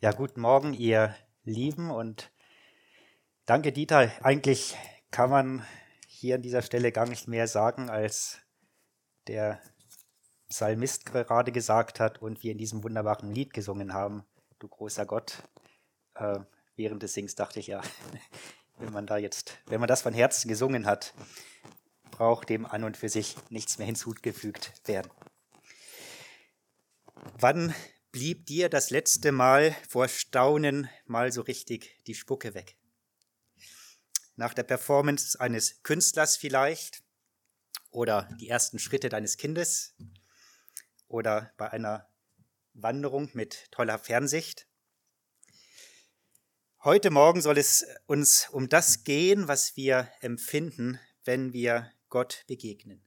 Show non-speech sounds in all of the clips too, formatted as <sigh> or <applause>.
Ja, guten Morgen, ihr Lieben und danke, Dieter. Eigentlich kann man hier an dieser Stelle gar nicht mehr sagen, als der Psalmist gerade gesagt hat und wir in diesem wunderbaren Lied gesungen haben, du großer Gott. Äh, während des Sings dachte ich ja, <laughs> wenn man da jetzt, wenn man das von Herzen gesungen hat, braucht dem an und für sich nichts mehr hinzugefügt werden. Wann blieb dir das letzte Mal vor Staunen mal so richtig die Spucke weg? Nach der Performance eines Künstlers vielleicht oder die ersten Schritte deines Kindes oder bei einer Wanderung mit toller Fernsicht. Heute Morgen soll es uns um das gehen, was wir empfinden, wenn wir Gott begegnen.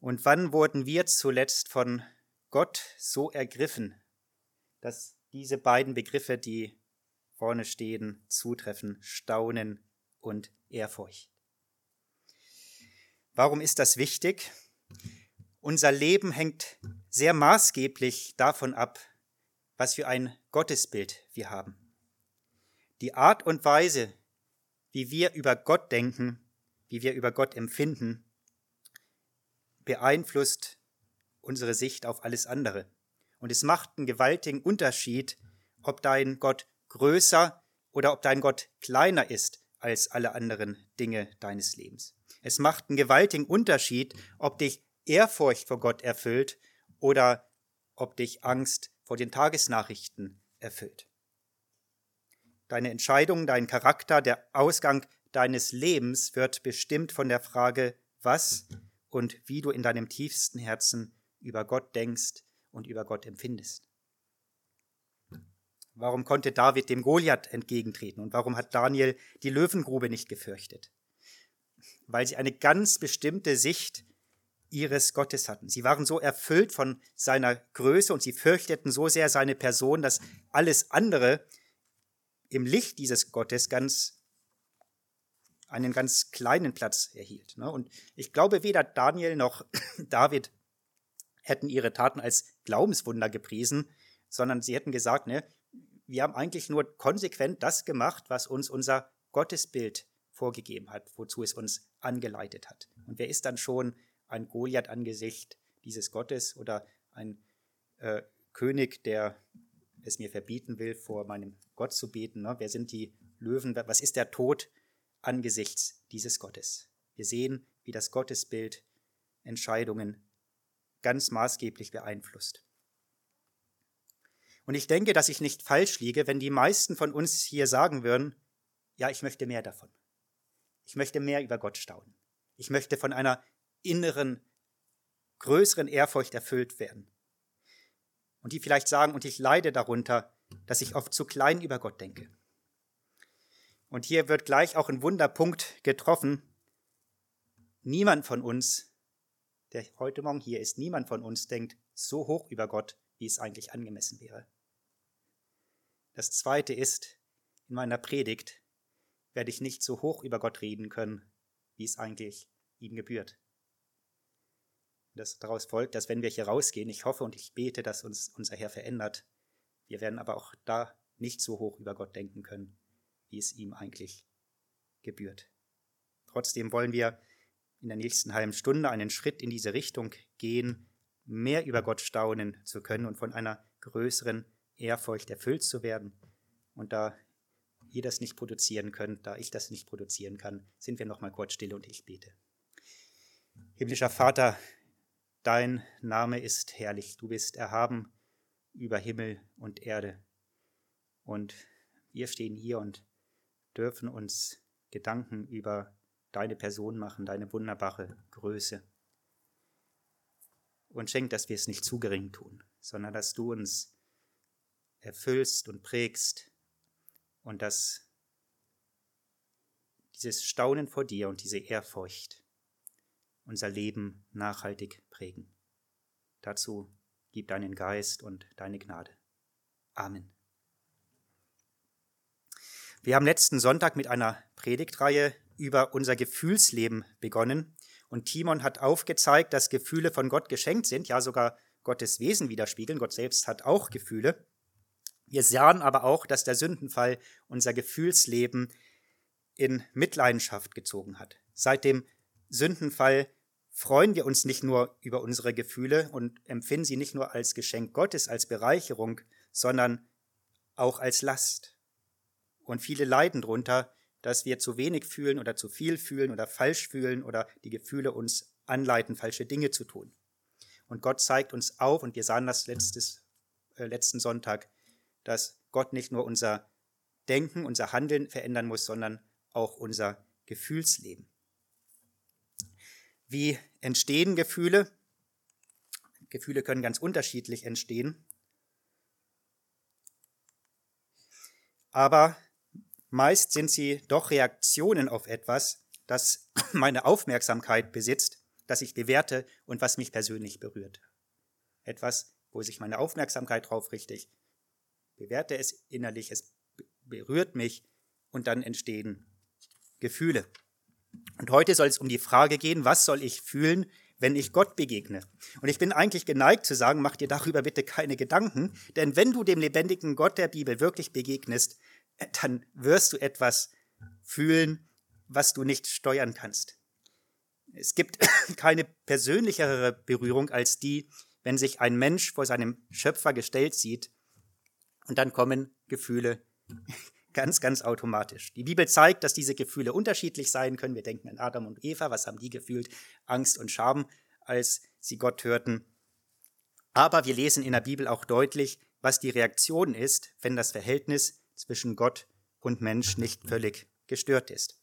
Und wann wurden wir zuletzt von Gott so ergriffen, dass diese beiden Begriffe, die vorne stehen, zutreffen, Staunen und Ehrfurcht. Warum ist das wichtig? Unser Leben hängt sehr maßgeblich davon ab, was für ein Gottesbild wir haben. Die Art und Weise, wie wir über Gott denken, wie wir über Gott empfinden, beeinflusst unsere Sicht auf alles andere. Und es macht einen gewaltigen Unterschied, ob dein Gott größer oder ob dein Gott kleiner ist als alle anderen Dinge deines Lebens. Es macht einen gewaltigen Unterschied, ob dich Ehrfurcht vor Gott erfüllt oder ob dich Angst vor den Tagesnachrichten erfüllt. Deine Entscheidung, dein Charakter, der Ausgang deines Lebens wird bestimmt von der Frage, was und wie du in deinem tiefsten Herzen über Gott denkst und über Gott empfindest. Warum konnte David dem Goliath entgegentreten und warum hat Daniel die Löwengrube nicht gefürchtet? Weil sie eine ganz bestimmte Sicht ihres Gottes hatten. Sie waren so erfüllt von seiner Größe und sie fürchteten so sehr seine Person, dass alles andere im Licht dieses Gottes ganz einen ganz kleinen Platz erhielt. Ne? Und ich glaube, weder Daniel noch <coughs> David hätten ihre Taten als Glaubenswunder gepriesen, sondern sie hätten gesagt, ne, wir haben eigentlich nur konsequent das gemacht, was uns unser Gottesbild vorgegeben hat, wozu es uns angeleitet hat. Und wer ist dann schon ein Goliath angesichts dieses Gottes oder ein äh, König, der es mir verbieten will, vor meinem Gott zu beten? Ne? Wer sind die Löwen? Was ist der Tod angesichts dieses Gottes? Wir sehen, wie das Gottesbild Entscheidungen ganz maßgeblich beeinflusst. Und ich denke, dass ich nicht falsch liege, wenn die meisten von uns hier sagen würden, ja, ich möchte mehr davon. Ich möchte mehr über Gott staunen. Ich möchte von einer inneren, größeren Ehrfurcht erfüllt werden. Und die vielleicht sagen, und ich leide darunter, dass ich oft zu klein über Gott denke. Und hier wird gleich auch ein Wunderpunkt getroffen. Niemand von uns der heute Morgen hier ist, niemand von uns denkt so hoch über Gott, wie es eigentlich angemessen wäre. Das Zweite ist, in meiner Predigt werde ich nicht so hoch über Gott reden können, wie es eigentlich ihm gebührt. Das daraus folgt, dass wenn wir hier rausgehen, ich hoffe und ich bete, dass uns unser Herr verändert, wir werden aber auch da nicht so hoch über Gott denken können, wie es ihm eigentlich gebührt. Trotzdem wollen wir in der nächsten halben Stunde einen Schritt in diese Richtung gehen, mehr über Gott staunen zu können und von einer größeren Ehrfurcht erfüllt zu werden. Und da ihr das nicht produzieren könnt, da ich das nicht produzieren kann, sind wir noch mal kurz still und ich bete. Himmlischer Vater, dein Name ist herrlich, du bist erhaben über Himmel und Erde. Und wir stehen hier und dürfen uns Gedanken über deine Person machen, deine wunderbare Größe. Und schenk, dass wir es nicht zu gering tun, sondern dass du uns erfüllst und prägst und dass dieses Staunen vor dir und diese Ehrfurcht unser Leben nachhaltig prägen. Dazu gib deinen Geist und deine Gnade. Amen. Wir haben letzten Sonntag mit einer Predigtreihe über unser Gefühlsleben begonnen. Und Timon hat aufgezeigt, dass Gefühle von Gott geschenkt sind, ja sogar Gottes Wesen widerspiegeln. Gott selbst hat auch Gefühle. Wir sahen aber auch, dass der Sündenfall unser Gefühlsleben in Mitleidenschaft gezogen hat. Seit dem Sündenfall freuen wir uns nicht nur über unsere Gefühle und empfinden sie nicht nur als Geschenk Gottes, als Bereicherung, sondern auch als Last. Und viele leiden darunter, dass wir zu wenig fühlen oder zu viel fühlen oder falsch fühlen oder die Gefühle uns anleiten, falsche Dinge zu tun. Und Gott zeigt uns auf, und wir sahen das letztes, äh, letzten Sonntag, dass Gott nicht nur unser Denken, unser Handeln verändern muss, sondern auch unser Gefühlsleben. Wie entstehen Gefühle? Gefühle können ganz unterschiedlich entstehen. Aber meist sind sie doch Reaktionen auf etwas, das <coughs> meine Aufmerksamkeit besitzt, das ich bewerte und was mich persönlich berührt. Etwas, wo sich meine Aufmerksamkeit drauf richtet, bewerte es innerlich, es berührt mich und dann entstehen Gefühle. Und heute soll es um die Frage gehen, was soll ich fühlen, wenn ich Gott begegne? Und ich bin eigentlich geneigt zu sagen, mach dir darüber bitte keine Gedanken, denn wenn du dem lebendigen Gott der Bibel wirklich begegnest, dann wirst du etwas fühlen, was du nicht steuern kannst. Es gibt <coughs> keine persönlichere Berührung als die, wenn sich ein Mensch vor seinem Schöpfer gestellt sieht und dann kommen Gefühle <laughs> ganz, ganz automatisch. Die Bibel zeigt, dass diese Gefühle unterschiedlich sein können. Wir denken an Adam und Eva, was haben die gefühlt? Angst und Scham, als sie Gott hörten. Aber wir lesen in der Bibel auch deutlich, was die Reaktion ist, wenn das Verhältnis zwischen Gott und Mensch nicht völlig gestört ist.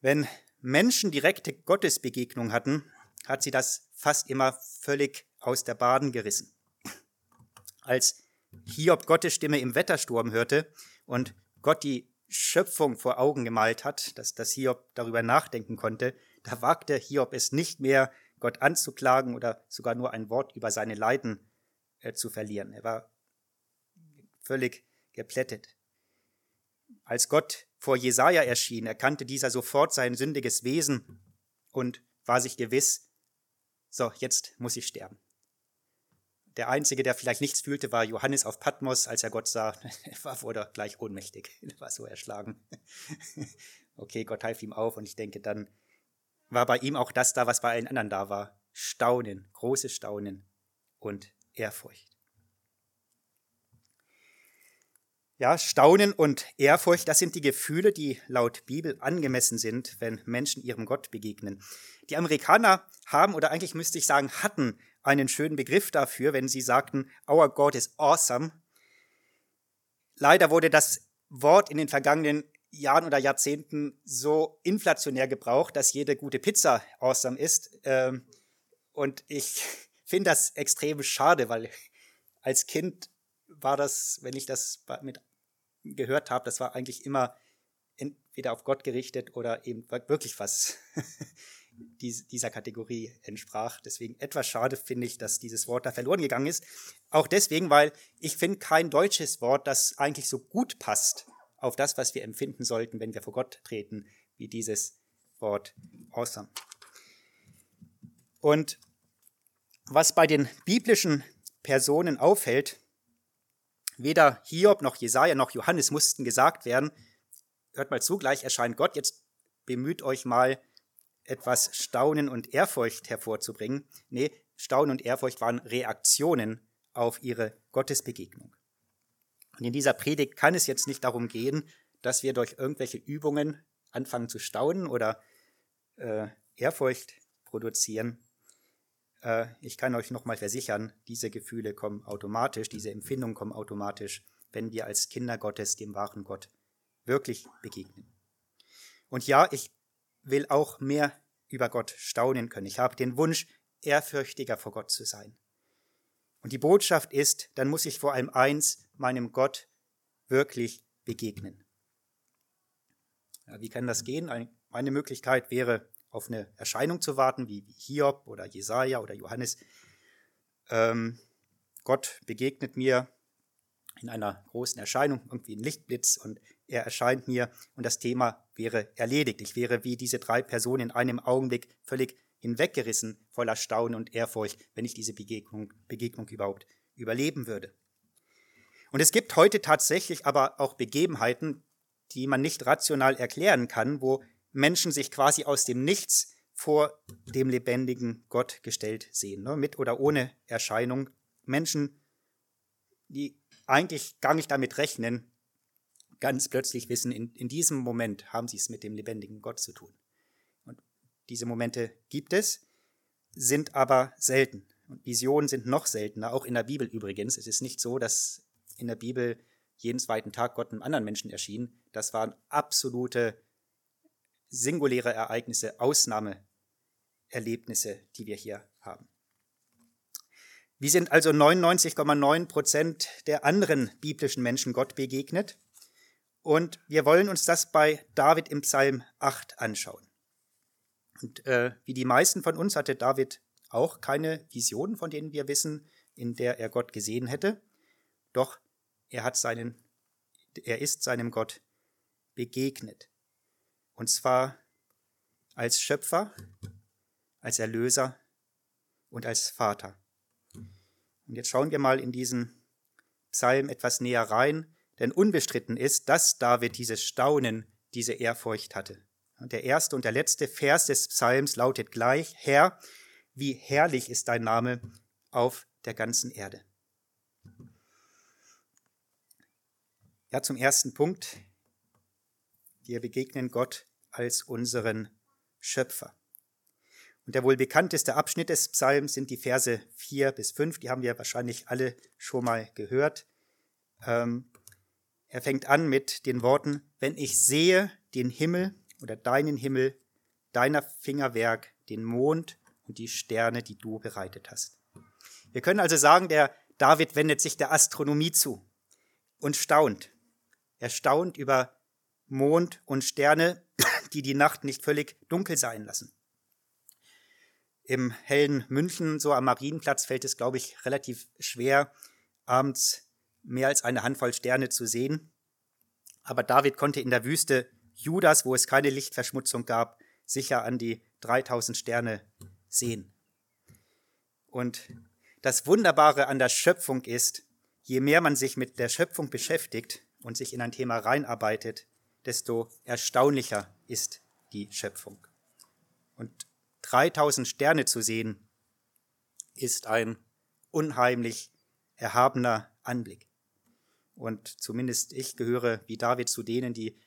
Wenn Menschen direkte Gottesbegegnung hatten, hat sie das fast immer völlig aus der Baden gerissen. Als Hiob Gottes Stimme im Wettersturm hörte und Gott die Schöpfung vor Augen gemalt hat, dass, dass Hiob darüber nachdenken konnte, da wagte Hiob es nicht mehr, Gott anzuklagen oder sogar nur ein Wort über seine Leiden äh, zu verlieren. Er war völlig geplättet. Als Gott vor Jesaja erschien, erkannte dieser sofort sein sündiges Wesen und war sich gewiss, so, jetzt muss ich sterben. Der Einzige, der vielleicht nichts fühlte, war Johannes auf Patmos, als er Gott sah. <laughs> Er wurde gleich ohnmächtig. <laughs> Er war so erschlagen. <laughs> Okay, Gott half ihm auf und ich denke, dann war bei ihm auch das da, was bei allen anderen da war. Staunen, großes Staunen und Ehrfurcht. Ja, Staunen und Ehrfurcht, das sind die Gefühle, die laut Bibel angemessen sind, wenn Menschen ihrem Gott begegnen. Die Amerikaner haben, oder eigentlich müsste ich sagen, hatten einen schönen Begriff dafür, wenn sie sagten, Our God is awesome. Leider wurde das Wort in den vergangenen Jahren oder Jahrzehnten so inflationär gebraucht, dass jede gute Pizza awesome ist. Ähm, und ich <laughs> finde das extrem schade, weil als Kind war das, wenn ich das mit gehört habe, das war eigentlich immer entweder auf Gott gerichtet oder eben wirklich was <laughs> dieser Kategorie entsprach. Deswegen etwas schade finde ich, dass dieses Wort da verloren gegangen ist. Auch deswegen, weil ich finde kein deutsches Wort, das eigentlich so gut passt auf das, was wir empfinden sollten, wenn wir vor Gott treten, wie dieses Wort awesome. Und was bei den biblischen Personen auffällt, weder Hiob noch Jesaja noch Johannes mussten gesagt werden, hört mal zu, gleich erscheint Gott, jetzt bemüht euch mal, etwas Staunen und Ehrfurcht hervorzubringen. Nee, Staunen und Ehrfurcht waren Reaktionen auf ihre Gottesbegegnung. Und in dieser Predigt kann es jetzt nicht darum gehen, dass wir durch irgendwelche Übungen anfangen zu staunen oder äh, Ehrfurcht produzieren. Äh, ich kann euch nochmal versichern, diese Gefühle kommen automatisch, diese Empfindungen kommen automatisch, wenn wir als Kinder Gottes dem wahren Gott wirklich begegnen. Und ja, ich will auch mehr über Gott staunen können. Ich habe den Wunsch, ehrfürchtiger vor Gott zu sein. Und die Botschaft ist, dann muss ich vor allem eins, meinem Gott wirklich begegnen. Ja, wie kann das gehen? Eine Möglichkeit wäre, auf eine Erscheinung zu warten, wie Hiob oder Jesaja oder Johannes. Ähm, Gott begegnet mir in einer großen Erscheinung, irgendwie ein Lichtblitz und er erscheint mir und das Thema wäre erledigt. Ich wäre wie diese drei Personen in einem Augenblick völlig hinweggerissen, voller Staunen und Ehrfurcht, wenn ich diese Begegnung, Begegnung überhaupt überleben würde. Und es gibt heute tatsächlich aber auch Begebenheiten, die man nicht rational erklären kann, wo Menschen sich quasi aus dem Nichts vor dem lebendigen Gott gestellt sehen, ne? mit oder ohne Erscheinung. Menschen, die eigentlich gar nicht damit rechnen, ganz plötzlich wissen, in, in diesem Moment haben sie es mit dem lebendigen Gott zu tun. Und diese Momente gibt es, sind aber selten. Und Visionen sind noch seltener, auch in der Bibel übrigens. Es ist nicht so, dass in der Bibel jeden zweiten Tag Gott einem anderen Menschen erschien. Das waren absolute singuläre Ereignisse, Ausnahmeerlebnisse, die wir hier haben. Wie sind also 99,9 Prozent der anderen biblischen Menschen Gott begegnet? Und wir wollen uns das bei David im Psalm 8 anschauen. Und äh, wie die meisten von uns hatte David auch keine Visionen, von denen wir wissen, in der er Gott gesehen hätte. Doch er hat seinen, er ist seinem Gott begegnet. Und zwar als Schöpfer, als Erlöser und als Vater. Und jetzt schauen wir mal in diesen Psalm etwas näher rein, denn unbestritten ist, dass David dieses Staunen, diese Ehrfurcht hatte. Der erste und der letzte Vers des Psalms lautet gleich, Herr, wie herrlich ist dein Name auf der ganzen Erde. Ja, zum ersten Punkt. Wir begegnen Gott als unseren Schöpfer. Und der wohl bekannteste Abschnitt des Psalms sind die Verse 4 bis 5. Die haben wir wahrscheinlich alle schon mal gehört. Ähm, er fängt an mit den Worten, wenn ich sehe den Himmel oder deinen Himmel, deiner Fingerwerk, den Mond und die Sterne, die du bereitet hast. Wir können also sagen, der David wendet sich der Astronomie zu und staunt. Er staunt über Mond und Sterne, die die Nacht nicht völlig dunkel sein lassen. Im hellen München, so am Marienplatz, fällt es, glaube ich, relativ schwer, abends mehr als eine Handvoll Sterne zu sehen. Aber David konnte in der Wüste Judas, wo es keine Lichtverschmutzung gab, sicher an die 3000 Sterne sehen. Und das Wunderbare an der Schöpfung ist, je mehr man sich mit der Schöpfung beschäftigt und sich in ein Thema reinarbeitet, desto erstaunlicher ist die Schöpfung. Und 3000 Sterne zu sehen, ist ein unheimlich erhabener Anblick. Und zumindest ich gehöre wie David zu denen, die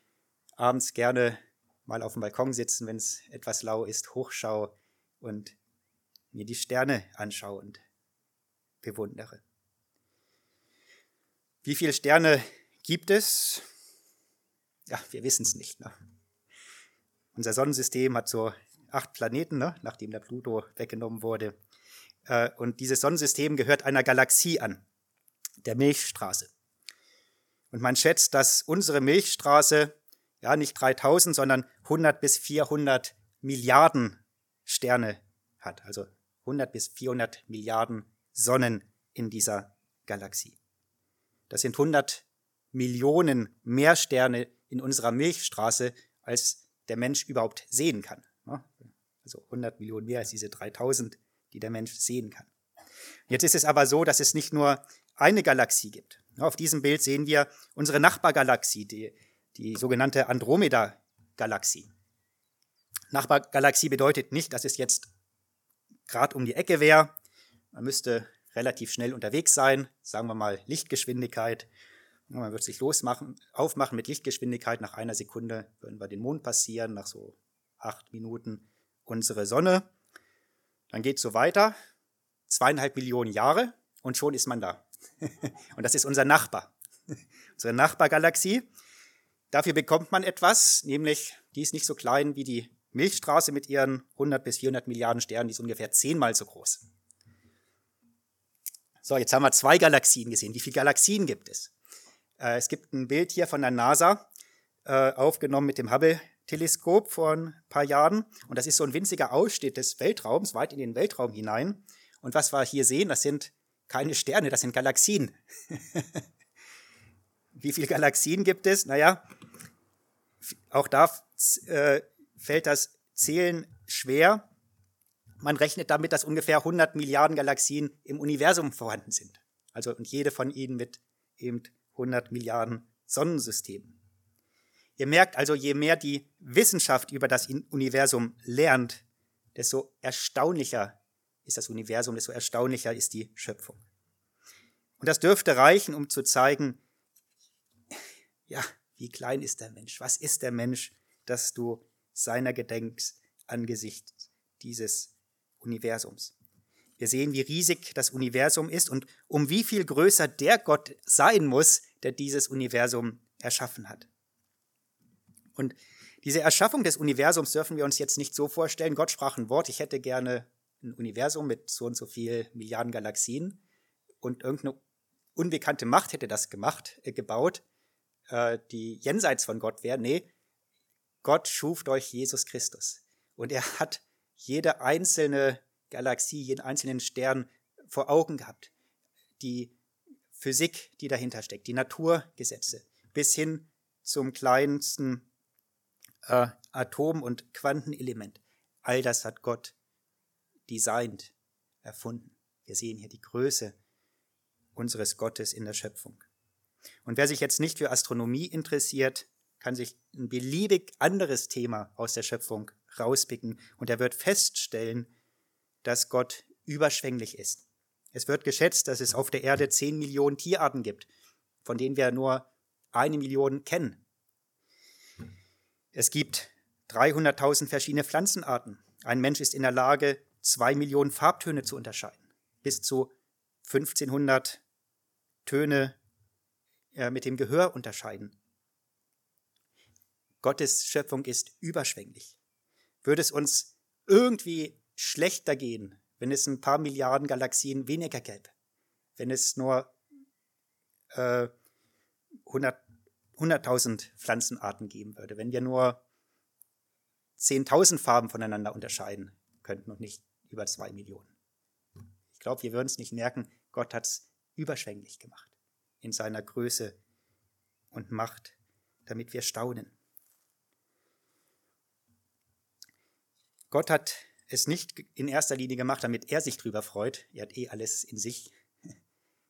abends gerne mal auf dem Balkon sitzen, wenn es etwas lau ist, hochschaue und mir die Sterne anschaue und bewundere. Wie viele Sterne gibt es? Ja, wir wissen es nicht. Ne? Unser Sonnensystem hat so acht Planeten, ne? nachdem der Pluto weggenommen wurde. Äh, und dieses Sonnensystem gehört einer Galaxie an, der Milchstraße. Und man schätzt, dass unsere Milchstraße ja nicht 3000, sondern 100 bis 400 Milliarden Sterne hat. Also 100 bis 400 Milliarden Sonnen in dieser Galaxie. Das sind 100 Millionen mehr Sterne in unserer Milchstraße, als der Mensch überhaupt sehen kann. Also 100 Millionen mehr als diese 3000, die der Mensch sehen kann. Jetzt ist es aber so, dass es nicht nur eine Galaxie gibt. Auf diesem Bild sehen wir unsere Nachbargalaxie, die, die sogenannte Andromeda-Galaxie. Nachbargalaxie bedeutet nicht, dass es jetzt gerade um die Ecke wäre. Man müsste relativ schnell unterwegs sein, sagen wir mal Lichtgeschwindigkeit. Man wird sich losmachen, aufmachen mit Lichtgeschwindigkeit. Nach einer Sekunde würden wir den Mond passieren, nach so acht Minuten unsere Sonne. Dann geht es so weiter, zweieinhalb Millionen Jahre und schon ist man da. <laughs> und das ist unser Nachbar, <laughs> unsere Nachbargalaxie. Dafür bekommt man etwas, nämlich die ist nicht so klein wie die Milchstraße mit ihren 100 bis 400 Milliarden Sternen, die ist ungefähr zehnmal so groß. So, jetzt haben wir zwei Galaxien gesehen. Wie viele Galaxien gibt es? Äh, es gibt ein Bild hier von der NASA, äh, aufgenommen mit dem Hubble-Teleskop vor ein paar Jahren. Und das ist so ein winziger Ausschnitt des Weltraums, weit in den Weltraum hinein. Und was wir hier sehen, das sind keine Sterne, das sind Galaxien. <laughs> Wie viele Galaxien gibt es? Naja, auch da äh, fällt das Zählen schwer. Man rechnet damit, dass ungefähr 100 Milliarden Galaxien im Universum vorhanden sind. Also und jede von ihnen mit eben 100 Milliarden Sonnensystemen. Ihr merkt also, je mehr die Wissenschaft über das Universum lernt, desto erstaunlicher ist das Universum, desto erstaunlicher ist die Schöpfung. Und das dürfte reichen, um zu zeigen, ja, wie klein ist der Mensch? Was ist der Mensch, dass du seiner gedenkst angesichts dieses Universums? Wir sehen, wie riesig das Universum ist und um wie viel größer der Gott sein muss, der dieses Universum erschaffen hat. Und diese Erschaffung des Universums dürfen wir uns jetzt nicht so vorstellen. Gott sprach ein Wort, ich hätte gerne ein Universum mit so und so viel Milliarden Galaxien und irgendeine unbekannte Macht hätte das gemacht, äh, gebaut, äh, die jenseits von Gott wäre. Nee, Gott schuf durch Jesus Christus. Und er hat jede einzelne Galaxie, jeden einzelnen Stern vor Augen gehabt. Die Physik, die dahinter steckt, die Naturgesetze, bis hin zum kleinsten äh, Atom- und Quantenelement. All das hat Gott designt, erfunden. Wir sehen hier die Größe unseres Gottes in der Schöpfung. Und wer sich jetzt nicht für Astronomie interessiert, kann sich ein beliebig anderes Thema aus der Schöpfung rauspicken und er wird feststellen, dass Gott überschwänglich ist. Es wird geschätzt, dass es auf der Erde zehn Millionen Tierarten gibt, von denen wir nur eine Million kennen. Es gibt 300.000 verschiedene Pflanzenarten. Ein Mensch ist in der Lage, zwei Millionen Farbtöne zu unterscheiden. Bis zu 1500 Töne äh, mit dem Gehör unterscheiden. Gottes Schöpfung ist überschwänglich. Würde es uns irgendwie schlechter gehen, wenn es ein paar Milliarden Galaxien weniger gäbe? Wenn es nur äh, 100, 100.000 Pflanzenarten geben würde? Wenn wir nur 10.000 Farben voneinander unterscheiden könnten und nicht über zwei Millionen? Ich glaube, wir würden es nicht merken. Gott hat es überschwänglich gemacht in seiner Größe und Macht, damit wir staunen. Gott hat es nicht in erster Linie gemacht, damit er sich drüber freut, er hat eh alles in sich, <laughs>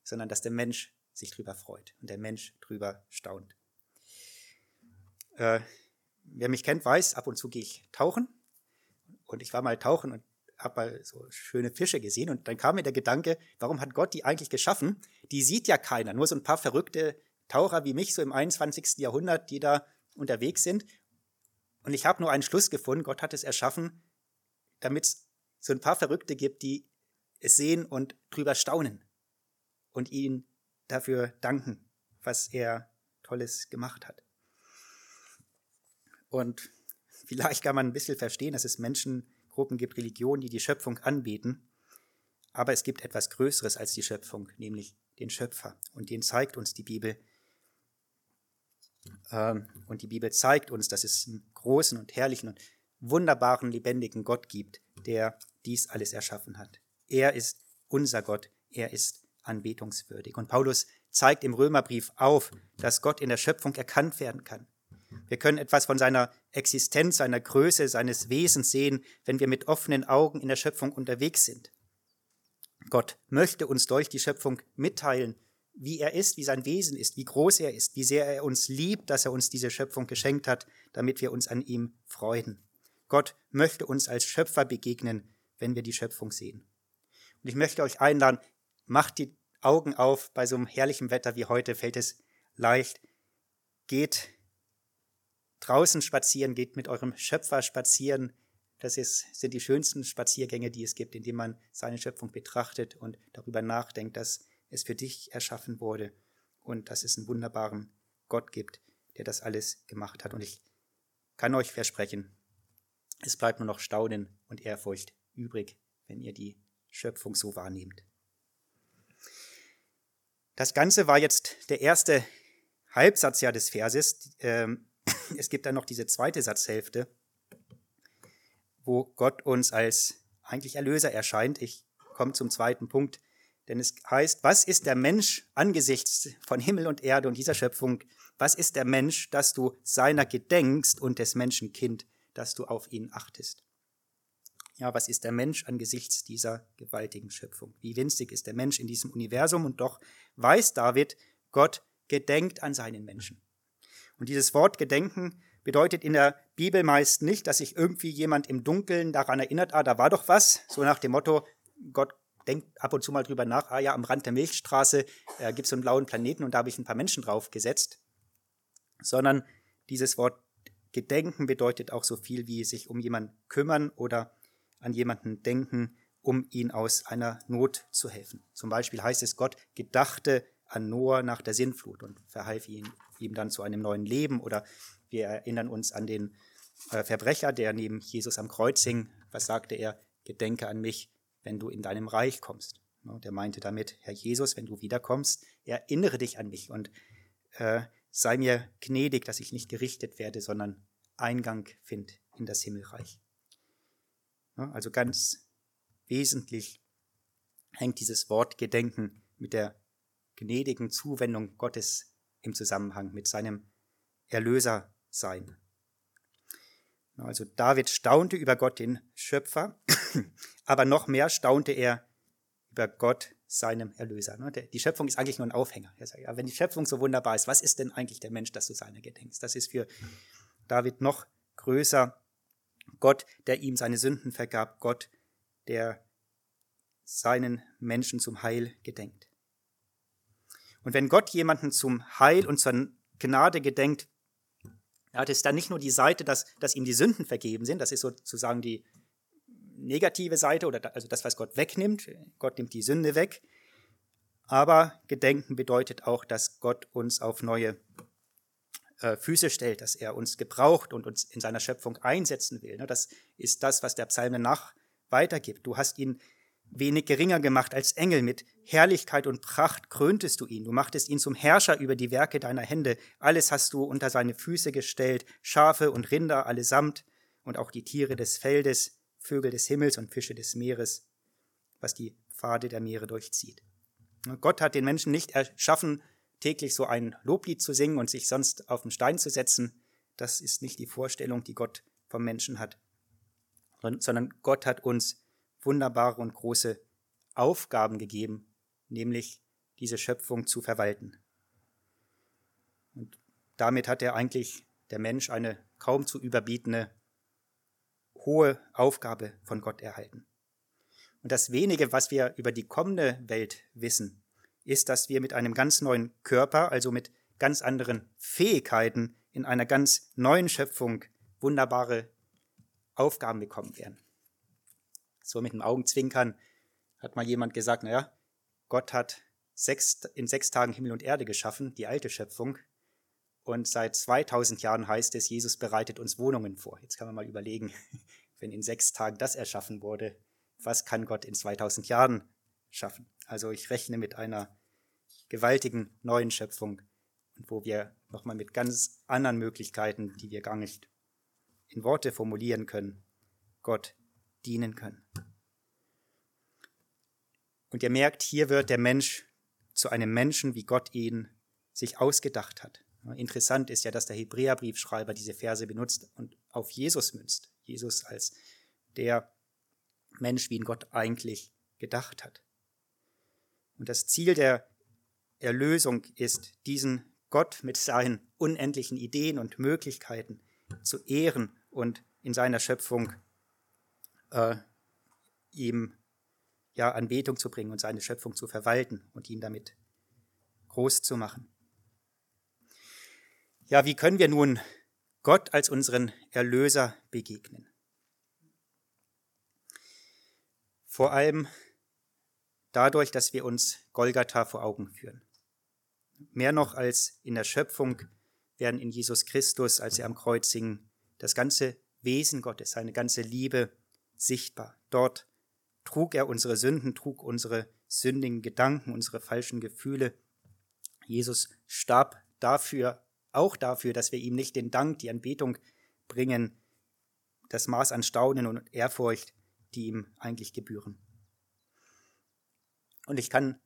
sondern dass der Mensch sich drüber freut und der Mensch drüber staunt. Äh, wer mich kennt, weiß, ab und zu gehe ich tauchen und ich war mal tauchen und habe mal so schöne Fische gesehen und dann kam mir der Gedanke, warum hat Gott die eigentlich geschaffen? Die sieht ja keiner, nur so ein paar verrückte Taucher wie mich so im 21. Jahrhundert, die da unterwegs sind. Und ich habe nur einen Schluss gefunden, Gott hat es erschaffen, damit es so ein paar Verrückte gibt, die es sehen und drüber staunen und ihn dafür danken, was er Tolles gemacht hat. Und vielleicht kann man ein bisschen verstehen, dass es Menschen Gruppen gibt, Religionen, die die Schöpfung anbeten. Aber es gibt etwas Größeres als die Schöpfung, nämlich den Schöpfer. Und den zeigt uns die Bibel. Ähm, und die Bibel zeigt uns, dass es einen großen und herrlichen und wunderbaren, lebendigen Gott gibt, der dies alles erschaffen hat. Er ist unser Gott. Er ist anbetungswürdig. Und Paulus zeigt im Römerbrief auf, dass Gott in der Schöpfung erkannt werden kann. Wir können etwas von seiner Existenz, seiner Größe, seines Wesens sehen, wenn wir mit offenen Augen in der Schöpfung unterwegs sind. Gott möchte uns durch die Schöpfung mitteilen, wie er ist, wie sein Wesen ist, wie groß er ist, wie sehr er uns liebt, dass er uns diese Schöpfung geschenkt hat, damit wir uns an ihm freuen. Gott möchte uns als Schöpfer begegnen, wenn wir die Schöpfung sehen. Und ich möchte euch einladen, macht die Augen auf, bei so einem herrlichen Wetter wie heute fällt es leicht. Geht draußen spazieren, geht mit eurem Schöpfer spazieren. Das ist, sind die schönsten Spaziergänge, die es gibt, indem man seine Schöpfung betrachtet und darüber nachdenkt, dass es für dich erschaffen wurde und dass es einen wunderbaren Gott gibt, der das alles gemacht hat. Und ich kann euch versprechen, es bleibt nur noch Staunen und Ehrfurcht übrig, wenn ihr die Schöpfung so wahrnehmt. Das Ganze war jetzt der erste Halbsatz ja des Verses. Ähm, <coughs> es gibt dann noch diese zweite Satzhälfte, wo Gott uns als eigentlich Erlöser erscheint. Ich komme zum zweiten Punkt, denn es heißt, was ist der Mensch angesichts von Himmel und Erde und dieser Schöpfung? Was ist der Mensch, dass du seiner gedenkst und des Menschen Kind, dass du auf ihn achtest? Ja, was ist der Mensch angesichts dieser gewaltigen Schöpfung? Wie winzig ist der Mensch in diesem Universum? Und doch weiß David, Gott gedenkt an seinen Menschen. Und dieses Wort Gedenken bedeutet in der Bibel meist nicht, dass sich irgendwie jemand im Dunkeln daran erinnert, ah, da war doch was, so nach dem Motto, Gott denkt ab und zu mal drüber nach, ah ja, am Rand der Milchstraße äh, gibt es so einen blauen Planeten und da habe ich ein paar Menschen drauf gesetzt, sondern dieses Wort Gedenken bedeutet auch so viel wie sich um jemanden kümmern oder an jemanden denken, um ihn aus einer Not zu helfen. Zum Beispiel heißt es, Gott gedachte an Noah nach der Sintflut und verhalf ihm, ihm dann zu einem neuen Leben. Oder wir erinnern uns an den äh, Verbrecher, der neben Jesus am Kreuz hing. Was sagte er? Gedenke an mich, wenn du in deinem Reich kommst. Und er meinte damit, Herr Jesus, wenn du wiederkommst, erinnere dich an mich und äh, sei mir gnädig, dass ich nicht gerichtet werde, sondern Eingang finde in das Himmelreich. Also ganz wesentlich hängt dieses Wort Gedenken mit der gnädigen Zuwendung Gottes im Zusammenhang mit seinem Erlösersein. Also David staunte über Gott, den Schöpfer, <coughs> aber noch mehr staunte er über Gott, seinem Erlöser. Die Schöpfung ist eigentlich nur ein Aufhänger. wenn die Schöpfung so wunderbar ist, was ist denn eigentlich der Mensch, dass du seiner gedenkst? Das ist für David noch größer. Gott, der ihm seine Sünden vergab, Gott, der seinen Menschen zum Heil gedenkt. Und wenn Gott jemanden zum Heil und zur Gnade gedenkt, hat es dann nicht nur die Seite, dass, dass ihm die Sünden vergeben sind, das ist sozusagen die negative Seite oder also das, was Gott wegnimmt. Gott nimmt die Sünde weg. Aber Gedenken bedeutet auch, dass Gott uns auf neue äh, Füße stellt, dass er uns gebraucht und uns in seiner Schöpfung einsetzen will. Ne? Das ist das, was der Psalm danach weitergibt. Du hast ihn wenig geringer gemacht als Engel. Mit Herrlichkeit und Pracht kröntest du ihn. Du machtest ihn zum Herrscher über die Werke deiner Hände. Alles hast du unter seine Füße gestellt, Schafe und Rinder allesamt und auch die Tiere des Feldes, Vögel des Himmels und Fische des Meeres, was die Pfade der Meere durchzieht. Gott hat den Menschen nicht erschaffen, täglich so ein Loblied zu singen und sich sonst auf den Stein zu setzen. Das ist nicht die Vorstellung, die Gott vom Menschen hat, sondern Gott hat uns wunderbare und große Aufgaben gegeben, nämlich diese Schöpfung zu verwalten. Und damit hat er eigentlich der Mensch eine kaum zu überbietende hohe Aufgabe von Gott erhalten. Und das wenige, was wir über die kommende Welt wissen, ist, dass wir mit einem ganz neuen Körper, also mit ganz anderen Fähigkeiten in einer ganz neuen Schöpfung wunderbare Aufgaben bekommen werden. So mit dem Augenzwinkern hat mal jemand gesagt, naja, Gott hat sechs, in sechs Tagen Himmel und Erde geschaffen, die alte Schöpfung. Und seit 2000 Jahren heißt es, Jesus bereitet uns Wohnungen vor. Jetzt kann man mal überlegen, <laughs> wenn in sechs Tagen das erschaffen wurde, was kann Gott in 2000 Jahren schaffen? Also ich rechne mit einer gewaltigen neuen Schöpfung und wo wir nochmal mit ganz anderen Möglichkeiten, die wir gar nicht in Worte formulieren können, Gott dienen können. Und ihr merkt, hier wird der Mensch zu einem Menschen, wie Gott ihn sich ausgedacht hat. Interessant ist ja, dass der Hebräerbriefschreiber diese Verse benutzt und auf Jesus münzt. Jesus als der Mensch, wie ihn Gott eigentlich gedacht hat. Und das Ziel der Erlösung ist, diesen Gott mit seinen unendlichen Ideen und Möglichkeiten zu ehren und in seiner Schöpfung äh, ihm ja Anbetung zu bringen und seine Schöpfung zu verwalten und ihn damit groß zu machen. Ja, wie können wir nun Gott als unseren Erlöser begegnen? Vor allem dadurch, dass wir uns Golgatha vor Augen führen. Mehr noch als in der Schöpfung werden in Jesus Christus, als er am Kreuz hing, das ganze Wesen Gottes, seine ganze Liebe sichtbar. Dort trug er unsere Sünden, trug unsere sündigen Gedanken, unsere falschen Gefühle. Jesus starb dafür, auch dafür, dass wir ihm nicht den Dank, die Anbetung bringen, das Maß an Staunen und Ehrfurcht, die ihm eigentlich gebühren. Und ich kann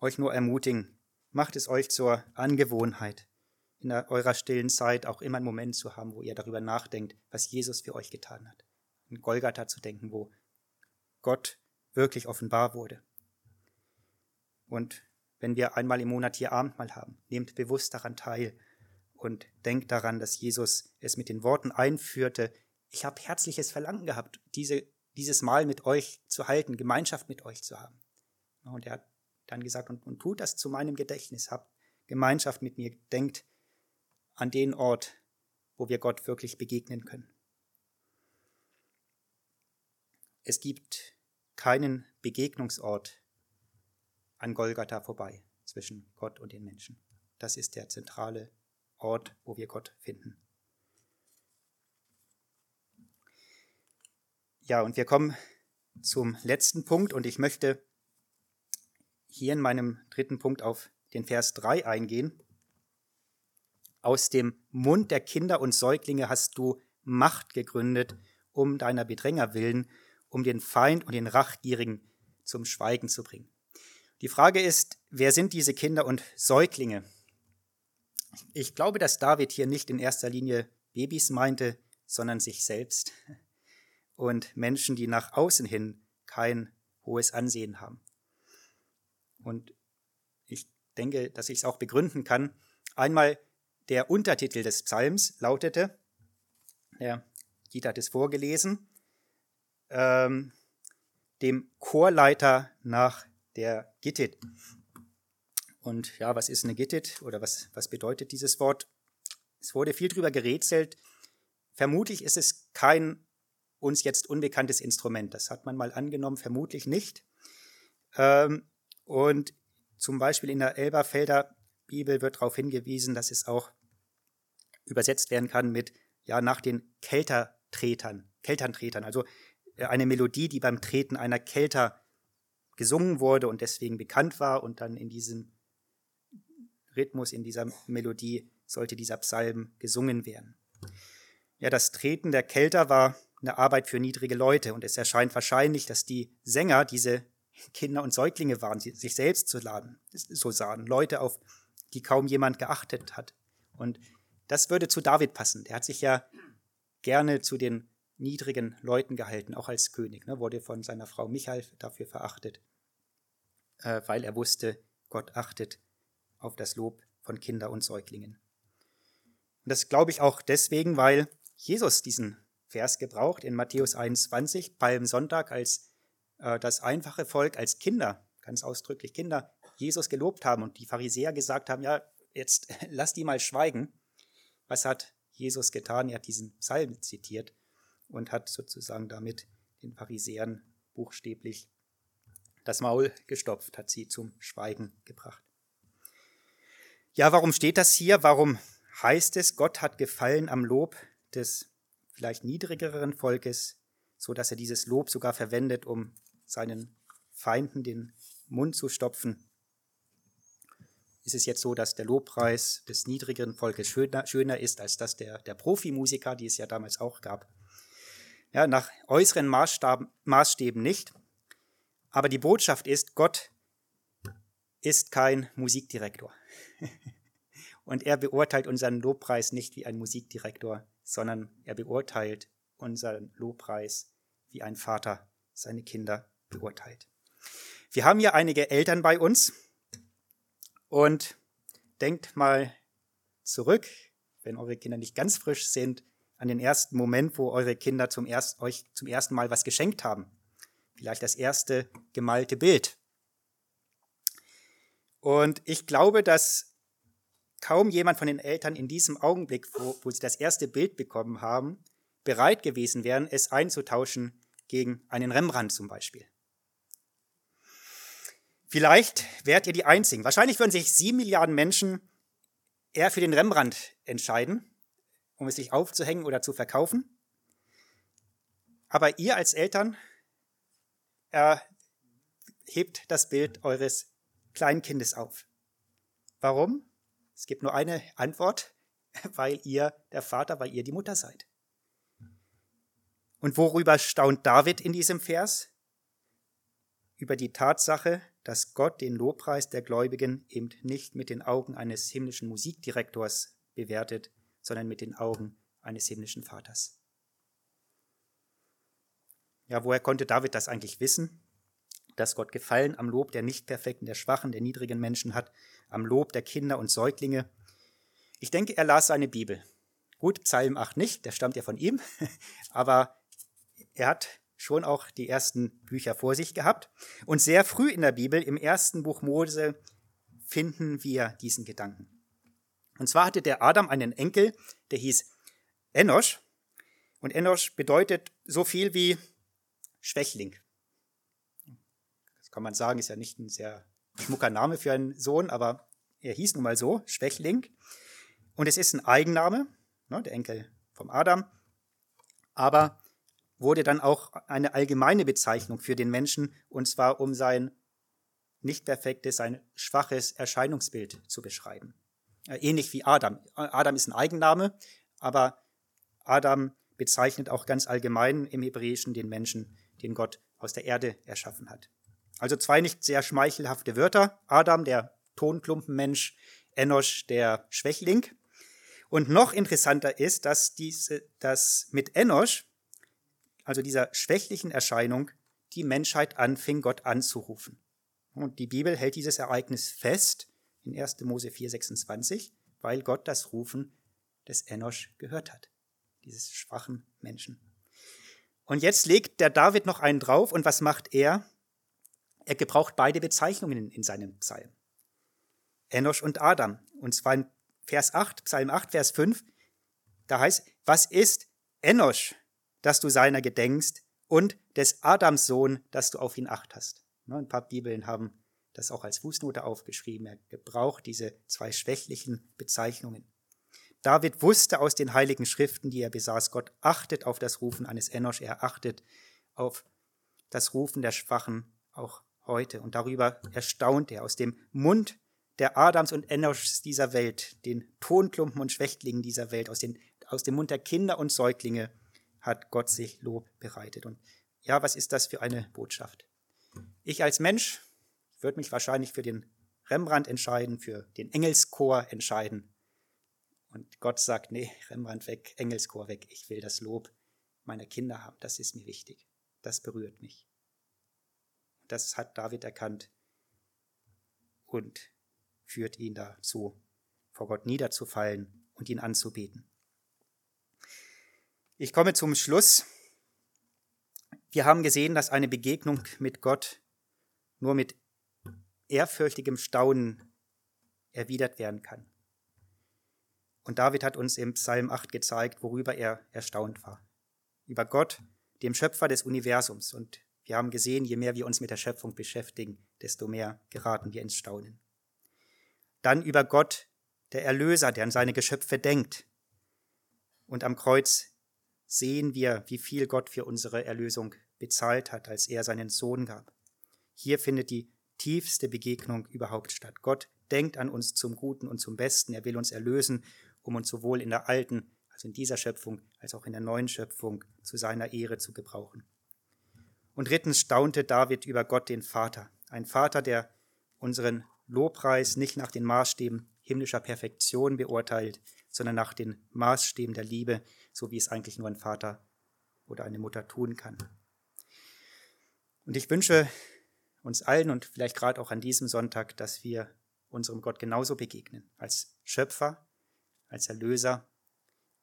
euch nur ermutigen, macht es euch zur Angewohnheit, in eurer stillen Zeit auch immer einen Moment zu haben, wo ihr darüber nachdenkt, was Jesus für euch getan hat. In Golgatha zu denken, wo Gott wirklich offenbar wurde. Und wenn wir einmal im Monat hier Abendmahl haben, nehmt bewusst daran teil und denkt daran, dass Jesus es mit den Worten einführte, ich habe herzliches Verlangen gehabt, diese, dieses Mal mit euch zu halten, Gemeinschaft mit euch zu haben. Und er hat dann gesagt, und, und tut das zu meinem Gedächtnis, habt Gemeinschaft mit mir, denkt an den Ort, wo wir Gott wirklich begegnen können. Es gibt keinen Begegnungsort an Golgatha vorbei zwischen Gott und den Menschen. Das ist der zentrale Ort, wo wir Gott finden. Ja, und wir kommen zum letzten Punkt und ich möchte hier in meinem dritten Punkt auf den Vers 3 eingehen. Aus dem Mund der Kinder und Säuglinge hast du Macht gegründet, um deiner Bedränger willen, um den Feind und den Rachgierigen zum Schweigen zu bringen. Die Frage ist, wer sind diese Kinder und Säuglinge? Ich glaube, dass David hier nicht in erster Linie Babys meinte, sondern sich selbst <laughs> und Menschen, die nach außen hin kein hohes Ansehen haben. Und ich denke, dass ich es auch begründen kann. Einmal der Untertitel des Psalms lautete, der Gita hat es vorgelesen, ähm, dem Chorleiter nach der Gittit. Und ja, was ist eine Gittit oder was, was bedeutet dieses Wort? Es wurde viel drüber gerätselt. Vermutlich ist es kein uns jetzt unbekanntes Instrument. Das hat man mal angenommen, vermutlich nicht. Ähm, und zum Beispiel in der Elberfelder Bibel wird darauf hingewiesen, dass es auch übersetzt werden kann mit, ja, nach den Keltertretern, Kelterntretern, also äh, eine Melodie, die beim Treten einer Kelter gesungen wurde und deswegen bekannt war und dann in diesem Rhythmus, in dieser Melodie sollte dieser Psalm gesungen werden. Ja, das Treten der Kelter war eine Arbeit für niedrige Leute und es erscheint wahrscheinlich, dass die Sänger diese Kinder und Säuglinge waren, sich selbst zu laden, so sahen, Leute, auf die kaum jemand geachtet hat. Und das würde zu David passen. Der hat sich ja gerne zu den niedrigen Leuten gehalten, auch als König, ne, wurde von seiner Frau Michael dafür verachtet, äh, weil er wusste, Gott achtet auf das Lob von Kinder und Säuglingen. Und das glaube ich auch deswegen, weil Jesus diesen Vers gebraucht in Matthäus 21, Palmsonntag, als äh, das einfache Volk, als Kinder, ganz ausdrücklich Kinder, Jesus gelobt haben und die Pharisäer gesagt haben, ja, jetzt <laughs> lass die mal schweigen. Was hat Jesus getan? Er hat diesen Psalm zitiert und hat sozusagen damit den Pharisäern buchstäblich das Maul gestopft, hat sie zum Schweigen gebracht. Ja, warum steht das hier? Warum heißt es, Gott hat gefallen am Lob des vielleicht niedrigeren Volkes, so dass er dieses Lob sogar verwendet, um seinen Feinden den Mund zu stopfen? Ist es jetzt so, dass der Lobpreis des niedrigeren Volkes schöner, schöner ist als das der, der Profimusiker, die es ja damals auch gab? Ja, nach äußeren Maßstäben nicht. Aber die Botschaft ist, Gott ist kein Musikdirektor. <laughs> Und er beurteilt unseren Lobpreis nicht wie ein Musikdirektor, sondern er beurteilt unseren Lobpreis wie ein Vater seine Kinder beurteilt. Wir haben hier einige Eltern bei uns und denkt mal zurück, wenn eure Kinder nicht ganz frisch sind, an den ersten Moment, wo eure Kinder zum erst, euch zum ersten Mal was geschenkt haben. Vielleicht das erste gemalte Bild. Und ich glaube, dass kaum jemand von den Eltern in diesem Augenblick, wo, wo sie das erste Bild bekommen haben, bereit gewesen wären, es einzutauschen gegen einen Rembrandt zum Beispiel. Vielleicht wärt ihr die Einzigen. Wahrscheinlich würden sich sieben Milliarden Menschen eher für den Rembrandt entscheiden, um es sich aufzuhängen oder zu verkaufen. Aber ihr als Eltern erhebt das Bild eures Kleinkindes auf. Warum? Es gibt nur eine Antwort, <laughs> weil ihr der Vater, weil ihr die Mutter seid. Und worüber staunt David in diesem Vers? Über die Tatsache, dass Gott den Lobpreis der Gläubigen eben nicht mit den Augen eines himmlischen Musikdirektors bewertet, sondern mit den Augen eines himmlischen Vaters. Ja, woher konnte David das eigentlich wissen? Dass Gott Gefallen am Lob der Nichtperfekten, der Schwachen, der niedrigen Menschen hat, am Lob der Kinder und Säuglinge. Ich denke, er las seine Bibel. Gut, Psalm 8 nicht, der stammt ja von ihm, <laughs> aber er hat schon auch die ersten Bücher vor sich gehabt. Und sehr früh in der Bibel, im ersten Buch Mose, finden wir diesen Gedanken. Und zwar hatte der Adam einen Enkel, der hieß Enosch. Und Enosch bedeutet so viel wie Schwächling. Kann man sagen, ist ja nicht ein sehr schmucker Name für einen Sohn, aber er hieß nun mal so, Schwächling. Und es ist ein Eigenname, ne, der Enkel vom Adam, aber wurde dann auch eine allgemeine Bezeichnung für den Menschen, und zwar um sein nicht perfektes, sein schwaches Erscheinungsbild zu beschreiben. Äh, ähnlich wie Adam. Adam ist ein Eigenname, aber Adam bezeichnet auch ganz allgemein im Hebräischen den Menschen, den Gott aus der Erde erschaffen hat. Also zwei nicht sehr schmeichelhafte Wörter. Adam, der Tonklumpenmensch, Enosch, der Schwächling. Und noch interessanter ist, dass, diese, dass mit Enosch, also dieser schwächlichen Erscheinung, die Menschheit anfing, Gott anzurufen. Und die Bibel hält dieses Ereignis fest in 1. Mose 4,26, weil Gott das Rufen des Enosch gehört hat, dieses schwachen Menschen. Und jetzt legt der David noch einen drauf und was macht er? Er gebraucht beide Bezeichnungen in seinem Psalm. Enosch und Adam. Und zwar in Vers 8, Psalm 8, Vers 5. Da heißt, was ist Enosch, dass du seiner gedenkst und des Adams Sohn, dass du auf ihn acht hast. Ne, ein paar Bibeln haben das auch als Fußnote aufgeschrieben. Er gebraucht diese zwei schwächlichen Bezeichnungen. David wusste aus den heiligen Schriften, die er besaß, Gott achtet auf das Rufen eines Enosch, er achtet auf das Rufen der Schwachen auch heute. Und darüber erstaunt er aus dem Mund der Adams und Enoschs dieser Welt, den Tonklumpen und Schwächtlingen dieser Welt, aus, den, aus dem Mund der Kinder und Säuglinge hat Gott sich Lob bereitet. Und ja, was ist das für eine Botschaft? Ich als Mensch würde mich wahrscheinlich für den Rembrandt entscheiden, für den Engelschor entscheiden. Und Gott sagt, nee, Rembrandt weg, Engelschor weg, ich will das Lob meiner Kinder haben, das ist mir wichtig, das berührt mich. Das hat David erkannt und führt ihn dazu, vor Gott niederzufallen und ihn anzubeten. Ich komme zum Schluss. Wir haben gesehen, dass eine Begegnung mit Gott nur mit ehrfürchtigem Staunen erwidert werden kann. Und David hat uns im Psalm 8 gezeigt, worüber er erstaunt war. Über Gott, dem Schöpfer des Universums. Und wir haben gesehen, je mehr wir uns mit der Schöpfung beschäftigen, desto mehr geraten wir ins Staunen. Dann über Gott, der Erlöser, der an seine Geschöpfe denkt. Und am Kreuz sehen wir, wie viel Gott für unsere Erlösung bezahlt hat, als er seinen Sohn gab. Hier findet die tiefste Begegnung überhaupt statt. Gott denkt an uns zum Guten und zum Besten. Er will uns erlösen, um uns sowohl in der alten, also in dieser Schöpfung, als auch in der neuen Schöpfung zu seiner Ehre zu gebrauchen. Und drittens staunte David über Gott, den Vater. Ein Vater, der unseren Lobpreis nicht nach den Maßstäben himmlischer Perfektion beurteilt, sondern nach den Maßstäben der Liebe, so wie es eigentlich nur ein Vater oder eine Mutter tun kann. Und ich wünsche uns allen und vielleicht gerade auch an diesem Sonntag, dass wir unserem Gott genauso begegnen, als Schöpfer, als Erlöser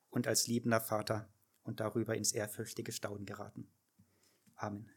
und als liebender Vater und darüber ins ehrfürchtige Staunen geraten. Amen.